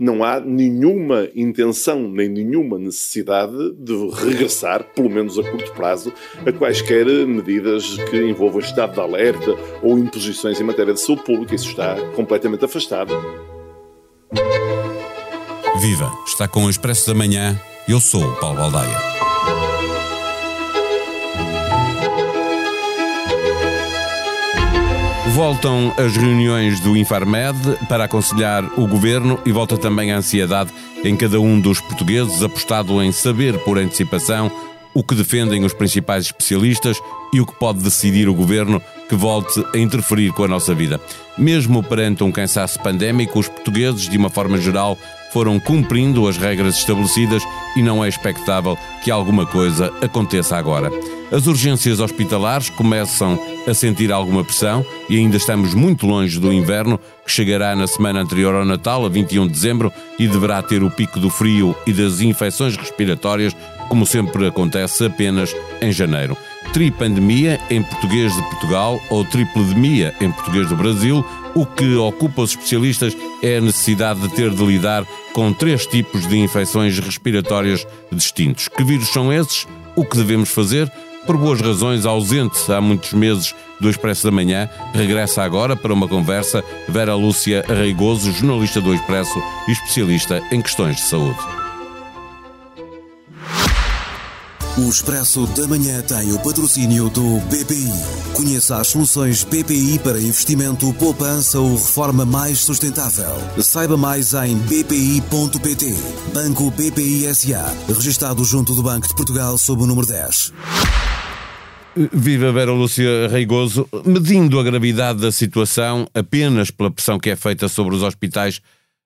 não há nenhuma intenção nem nenhuma necessidade de regressar, pelo menos a curto prazo, a quaisquer medidas que envolvam estado de alerta ou imposições em matéria de saúde pública. Isso está completamente afastado. Viva! Está com o Expresso da Manhã. Eu sou o Paulo Baldaia. Voltam as reuniões do Infarmed para aconselhar o governo e volta também a ansiedade em cada um dos portugueses, apostado em saber por antecipação o que defendem os principais especialistas e o que pode decidir o governo que volte a interferir com a nossa vida. Mesmo perante um cansaço pandémico, os portugueses, de uma forma geral, foram cumprindo as regras estabelecidas e não é expectável que alguma coisa aconteça agora. As urgências hospitalares começam a sentir alguma pressão e ainda estamos muito longe do inverno, que chegará na semana anterior ao Natal, a 21 de dezembro, e deverá ter o pico do frio e das infecções respiratórias, como sempre acontece apenas em janeiro. Tripandemia em português de Portugal ou tripledemia em português do Brasil, o que ocupa os especialistas é a necessidade de ter de lidar com três tipos de infecções respiratórias distintos. Que vírus são esses? O que devemos fazer? Por boas razões, ausente há muitos meses do Expresso da Manhã, regressa agora para uma conversa Vera Lúcia Arreigoso, jornalista do Expresso e especialista em questões de saúde. O Expresso da Manhã tem o patrocínio do BPI. Conheça as soluções BPI para investimento, poupança ou reforma mais sustentável. Saiba mais em bpi.pt. Banco BPI SA. Registado junto do Banco de Portugal sob o número 10. Viva Vera Lúcia Reigoso. Medindo a gravidade da situação apenas pela pressão que é feita sobre os hospitais,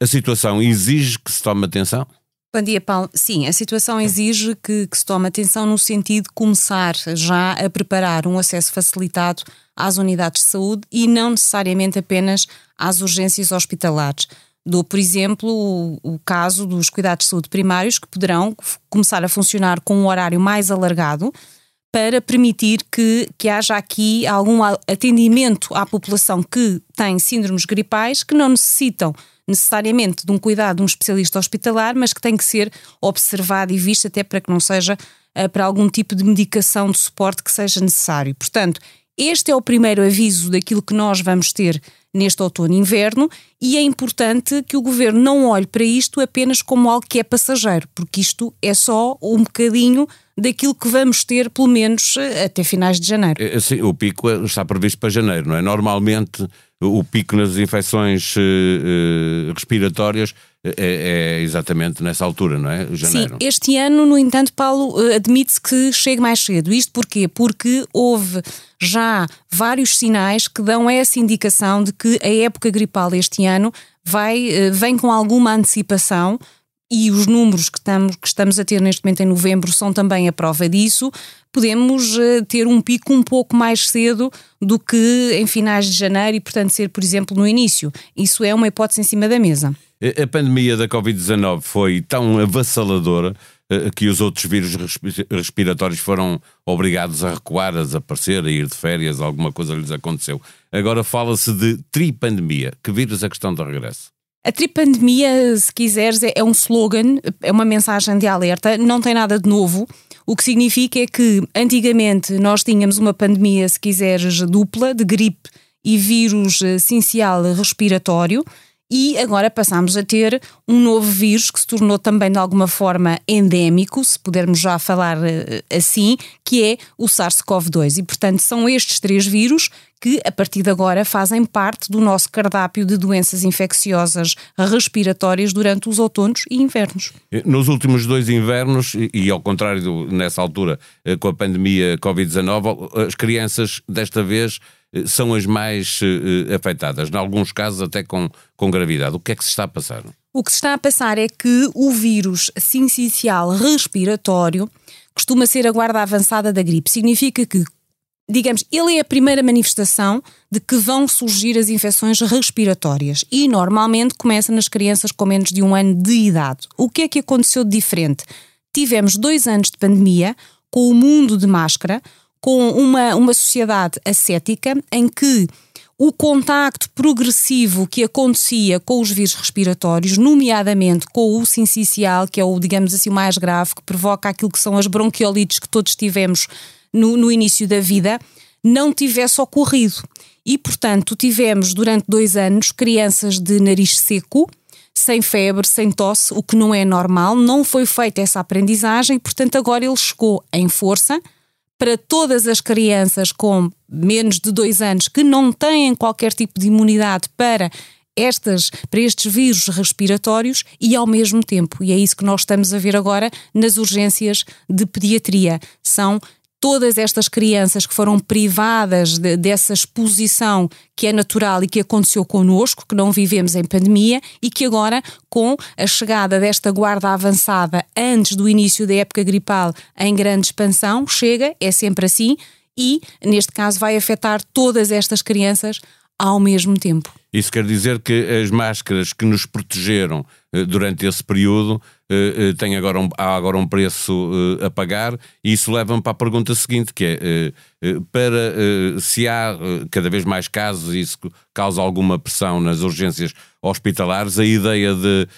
a situação exige que se tome atenção? Bom dia, Paulo. Sim, a situação exige que, que, se tome atenção no sentido de começar já a preparar um acesso facilitado às unidades de saúde e não necessariamente apenas às urgências hospitalares. Dou, por exemplo, o, o caso dos cuidados de saúde primários, que poderão começar a funcionar com um horário mais alargado para permitir que, que haja aqui algum atendimento à população que tem síndromes gripais que não necessitam necessariamente de um cuidado de um especialista hospitalar, mas que tem que ser observado e visto até para que não seja uh, para algum tipo de medicação de suporte que seja necessário. Portanto, este é o primeiro aviso daquilo que nós vamos ter neste outono e inverno e é importante que o governo não olhe para isto apenas como algo que é passageiro, porque isto é só um bocadinho daquilo que vamos ter, pelo menos eh, até finais de janeiro. É, sim, o pico está previsto para janeiro, não é? Normalmente o pico nas infecções uh, respiratórias é, é, exatamente nessa altura, não é? Janeiro. Sim, este ano, no entanto, Paulo, admite-se que chegue mais cedo. Isto porquê? Porque houve já vários sinais que dão essa indicação de que a época gripal este ano vai, vem com alguma antecipação e os números que estamos, que estamos a ter neste momento em novembro são também a prova disso, podemos uh, ter um pico um pouco mais cedo do que em finais de janeiro e, portanto, ser, por exemplo, no início. Isso é uma hipótese em cima da mesa. A pandemia da Covid-19 foi tão avassaladora uh, que os outros vírus respiratórios foram obrigados a recuar, a desaparecer, a ir de férias, alguma coisa lhes aconteceu. Agora fala-se de tripandemia. Que vírus é que estão de regresso? A tripandemia, se quiseres, é, é um slogan, é uma mensagem de alerta, não tem nada de novo. O que significa é que antigamente nós tínhamos uma pandemia, se quiseres, dupla, de gripe e vírus essencial respiratório, e agora passamos a ter um novo vírus que se tornou também de alguma forma endémico, se pudermos já falar eh, assim, que é o SARS-CoV-2. E portanto são estes três vírus que a partir de agora fazem parte do nosso cardápio de doenças infecciosas respiratórias durante os outonos e invernos. Nos últimos dois invernos, e ao contrário do, nessa altura eh, com a pandemia Covid-19, as crianças desta vez eh, são as mais afetadas, em alguns casos até com, com gravidade. O que é que se está a passar? O que se está a passar é que o vírus sincicial respiratório costuma ser a guarda avançada da gripe. Significa que digamos, ele é a primeira manifestação de que vão surgir as infecções respiratórias e normalmente começa nas crianças com menos de um ano de idade. O que é que aconteceu de diferente? Tivemos dois anos de pandemia, com o mundo de máscara, com uma, uma sociedade ascética em que o contacto progressivo que acontecia com os vírus respiratórios, nomeadamente com o sincicial, que é o, digamos assim, o mais grave, que provoca aquilo que são as bronquiolites que todos tivemos no, no início da vida, não tivesse ocorrido. E, portanto, tivemos durante dois anos crianças de nariz seco, sem febre, sem tosse, o que não é normal, não foi feita essa aprendizagem, portanto, agora ele chegou em força. Para todas as crianças com menos de dois anos que não têm qualquer tipo de imunidade para estas, para estes vírus respiratórios e ao mesmo tempo, e é isso que nós estamos a ver agora nas urgências de pediatria, são todas estas crianças que foram privadas de, dessa exposição que é natural e que aconteceu connosco, que não vivemos em pandemia e que agora, com a chegada desta guarda avançada antes do início da época gripal em grande expansão, chega, é sempre assim, e neste caso vai afetar todas estas crianças ao mesmo tempo. Isso quer dizer que as máscaras que nos protegeram eh, durante esse período eh, eh, têm agora um, há agora um preço a pagar e isso leva-me para a pergunta seguinte, que é para se há cada vez mais casos e isso causa alguma pressão nas urgências hospitalares, a ideia de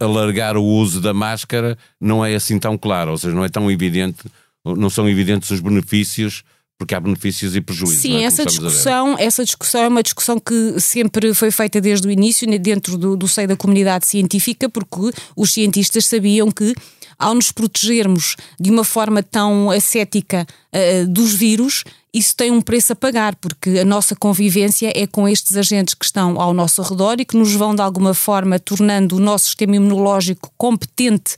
alargar o uso da máscara não é assim tão clara, ou seja, não é tão evidente, não são evidentes os benefícios porque há benefícios e prejuízos. Sim, é? essa discussão, essa discussão é uma discussão que sempre foi feita desde o início dentro do, do seio da comunidade científica, porque os cientistas sabiam que ao nos protegermos de uma forma tão ascética uh, dos vírus, isso tem um preço a pagar, porque a nossa convivência é com estes agentes que estão ao nosso redor e que nos vão de alguma forma tornando o nosso sistema imunológico competente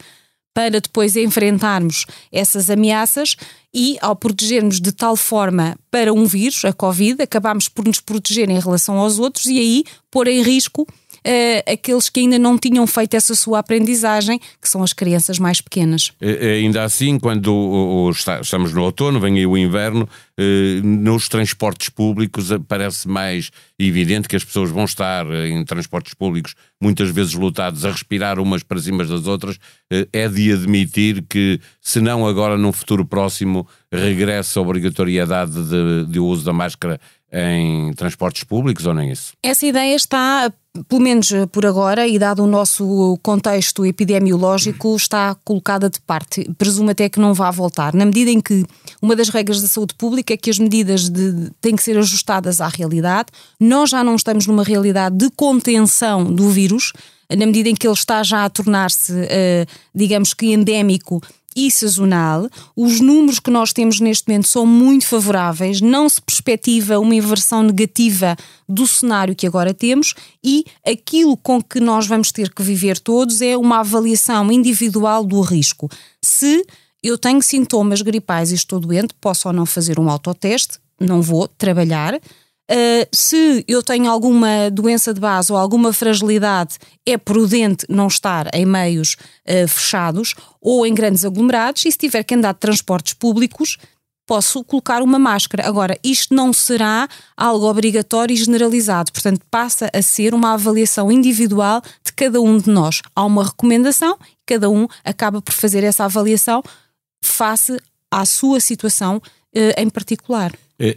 para depois enfrentarmos essas ameaças e, ao protegermos de tal forma para um vírus, a Covid, acabamos por nos proteger em relação aos outros e aí pôr em risco uh, aqueles que ainda não tinham feito essa sua aprendizagem, que são as crianças mais pequenas. Ainda assim, quando o, o, estamos no outono, vem aí o inverno, uh, nos transportes públicos parece mais evidente que as pessoas vão estar em transportes públicos muitas vezes lutados a respirar umas para cima das outras. É de admitir que, se não agora num futuro próximo, regressa a obrigatoriedade de, de uso da máscara em transportes públicos ou nem isso? Essa ideia está pelo menos eh, por agora, e dado o nosso contexto epidemiológico, está colocada de parte. Presumo até que não vá voltar, na medida em que uma das regras da saúde pública é que as medidas de, têm que ser ajustadas à realidade. Nós já não estamos numa realidade de contenção do vírus, na medida em que ele está já a tornar-se, uh, digamos que endémico e sazonal. Os números que nós temos neste momento são muito favoráveis, não se perspectiva uma inversão negativa do cenário que agora temos e aquilo com que nós vamos ter que viver todos é uma avaliação individual do risco. Se eu tenho sintomas gripais e estou doente, posso ou não fazer um autoteste, não vou trabalhar. Uh, se eu tenho alguma doença de base ou alguma fragilidade, é prudente não estar em meios uh, fechados ou em grandes aglomerados, e se tiver que andar de transportes públicos, posso colocar uma máscara. Agora, isto não será algo obrigatório e generalizado, portanto, passa a ser uma avaliação individual de cada um de nós. Há uma recomendação, cada um acaba por fazer essa avaliação face à sua situação uh, em particular.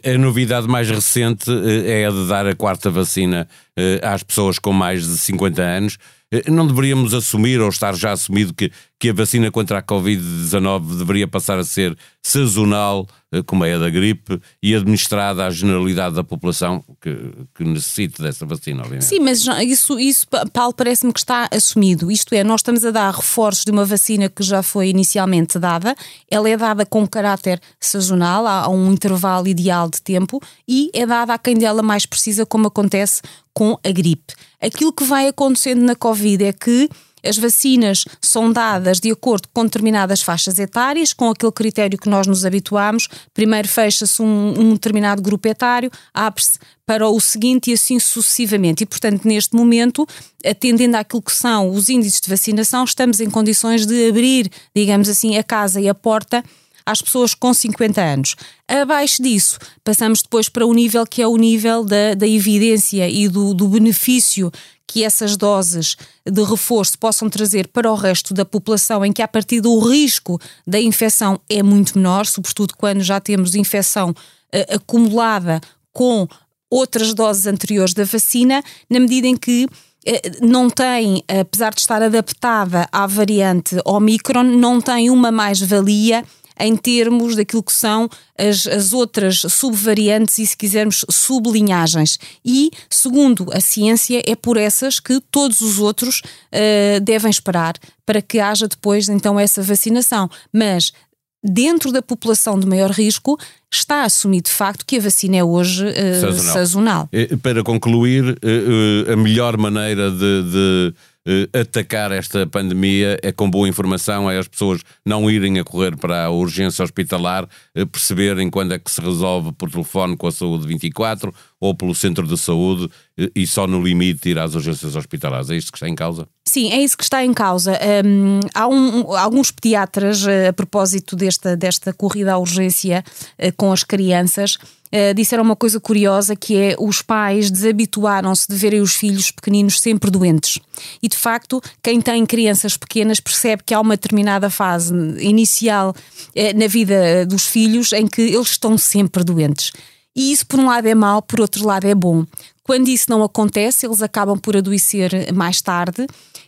A novidade mais recente eh, é a de dar a quarta vacina eh, às pessoas com mais de 50 anos. Eh, não deveríamos assumir, ou estar já assumido, que, que a vacina contra a Covid-19 deveria passar a ser sazonal, eh, como é a da gripe, e administrada à generalidade da população que, que necessite dessa vacina, obviamente. Sim, mas isso, isso Paulo, parece-me que está assumido. Isto é, nós estamos a dar reforços de uma vacina que já foi inicialmente dada, ela é dada com caráter sazonal, há um intervalo ideal de tempo, e é dada a quem dela mais precisa, como acontece com a gripe. Aquilo que vai acontecendo na Covid é que as vacinas são dadas de acordo com determinadas faixas etárias, com aquele critério que nós nos habituamos. Primeiro fecha-se um, um, determinado grupo etário, abre-se para o seguinte e assim sucessivamente. E, portanto, neste momento, atendendo àquilo que são os índices de vacinação, estamos em condições de abrir, digamos assim, a casa e a porta às pessoas com 50 anos. Abaixo disso, passamos depois para o nível que é o nível da, da evidência e do, do benefício que essas doses de reforço possam trazer para o resto da população, em que a partir do risco da infecção é muito menor, sobretudo quando já temos infecção uh, acumulada com outras doses anteriores da vacina, na medida em que eh, não tem, apesar de estar adaptada à variante Omicron, não tem uma mais-valia em termos daquilo que são as, as outras subvariantes e, se quisermos, sublinhagens. E, segundo a ciência, é por essas que todos os outros uh, devem esperar para que haja depois então essa vacinação. Mas dentro da população de maior risco, está assumido de facto que a vacina é hoje uh, sazonal. sazonal. Para concluir, uh, a melhor maneira de, de uh, atacar esta pandemia. É com boa informação, é as pessoas não irem a correr para a urgência hospitalar, uh, perceberem quando é que se resolve por telefone com a saúde 24 ou pelo centro de saúde uh, e só no limite ir às urgências hospitalares. É isto que está em causa? Sim, é isso que está em causa. Um, há um, alguns pediatras, a propósito desta, desta corrida à urgência com as crianças, disseram uma coisa curiosa que é os pais desabituaram-se de verem os filhos pequeninos sempre doentes. E de facto, quem tem crianças pequenas percebe que há uma determinada fase inicial na vida dos filhos em que eles estão sempre doentes. E isso, por um lado, é mau, por outro lado, é bom. Quando isso não acontece, eles acabam por adoecer mais tarde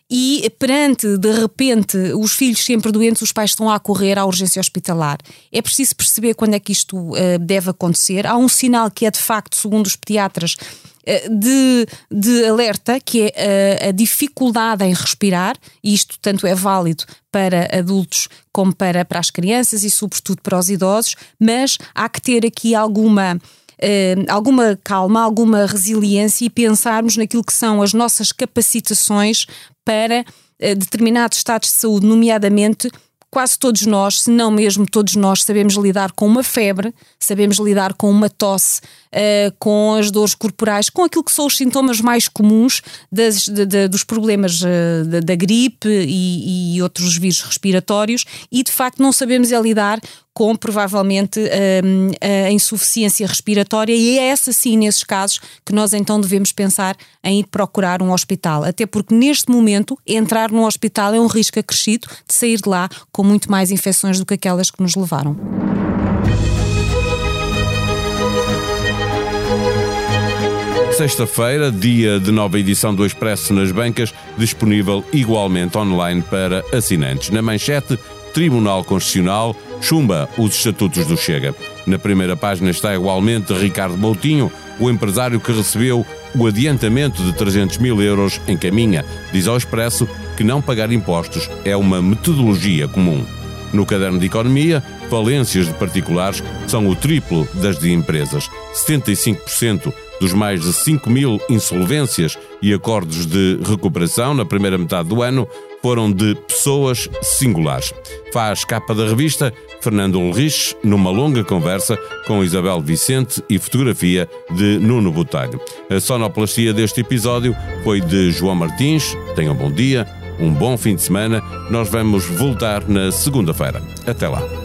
e perante, de repente, os filhos sempre doentes, os pais estão a correr à urgência hospitalar. É preciso perceber quando é que isto uh, deve acontecer. Há um sinal que é, de facto, segundo os pediatras, de, de alerta, que é uh, a dificuldade em respirar, e isto tanto é válido para adultos como para, para as crianças e, sobretudo, para os idosos, mas há que ter aqui alguma uh, alguma calma, alguma resiliência e pensarmos naquilo que são as nossas capacitações para uh, determinados estados de saúde, nomeadamente quase todos nós, se não mesmo todos nós, sabemos lidar com uma febre, sabemos lidar com uma tosse, uh, com as dores corporais, com aquilo que são os sintomas mais comuns das, de, de, dos problemas uh, da, gripe e, e, outros vírus respiratórios e de facto não sabemos é lidar com provavelmente um, a insuficiência respiratória, e é essa sim, nesses casos, que nós então devemos pensar em ir procurar um hospital. Até porque neste momento, entrar num hospital é um risco acrescido de sair de lá com muito mais infecções do que aquelas que nos levaram. Sexta-feira, dia de nova edição do Expresso nas bancas, disponível igualmente online para assinantes. Na manchete, Tribunal Constitucional chumba os estatutos do Chega. Na primeira página está igualmente Ricardo Moutinho, o empresário que recebeu o adiantamento de 300 mil euros em caminha. Diz ao Expresso que não pagar impostos é uma metodologia comum. No caderno de economia, falências de particulares são o triplo das de empresas. 75% dos mais de 5 mil insolvências e acordos de recuperação na primeira metade do ano foram de pessoas singulares. Faz capa da revista Fernando Ulrich numa longa conversa com Isabel Vicente e fotografia de Nuno Botelho. A sonoplastia deste episódio foi de João Martins. Tenham um bom dia, um bom fim de semana. Nós vamos voltar na segunda-feira. Até lá.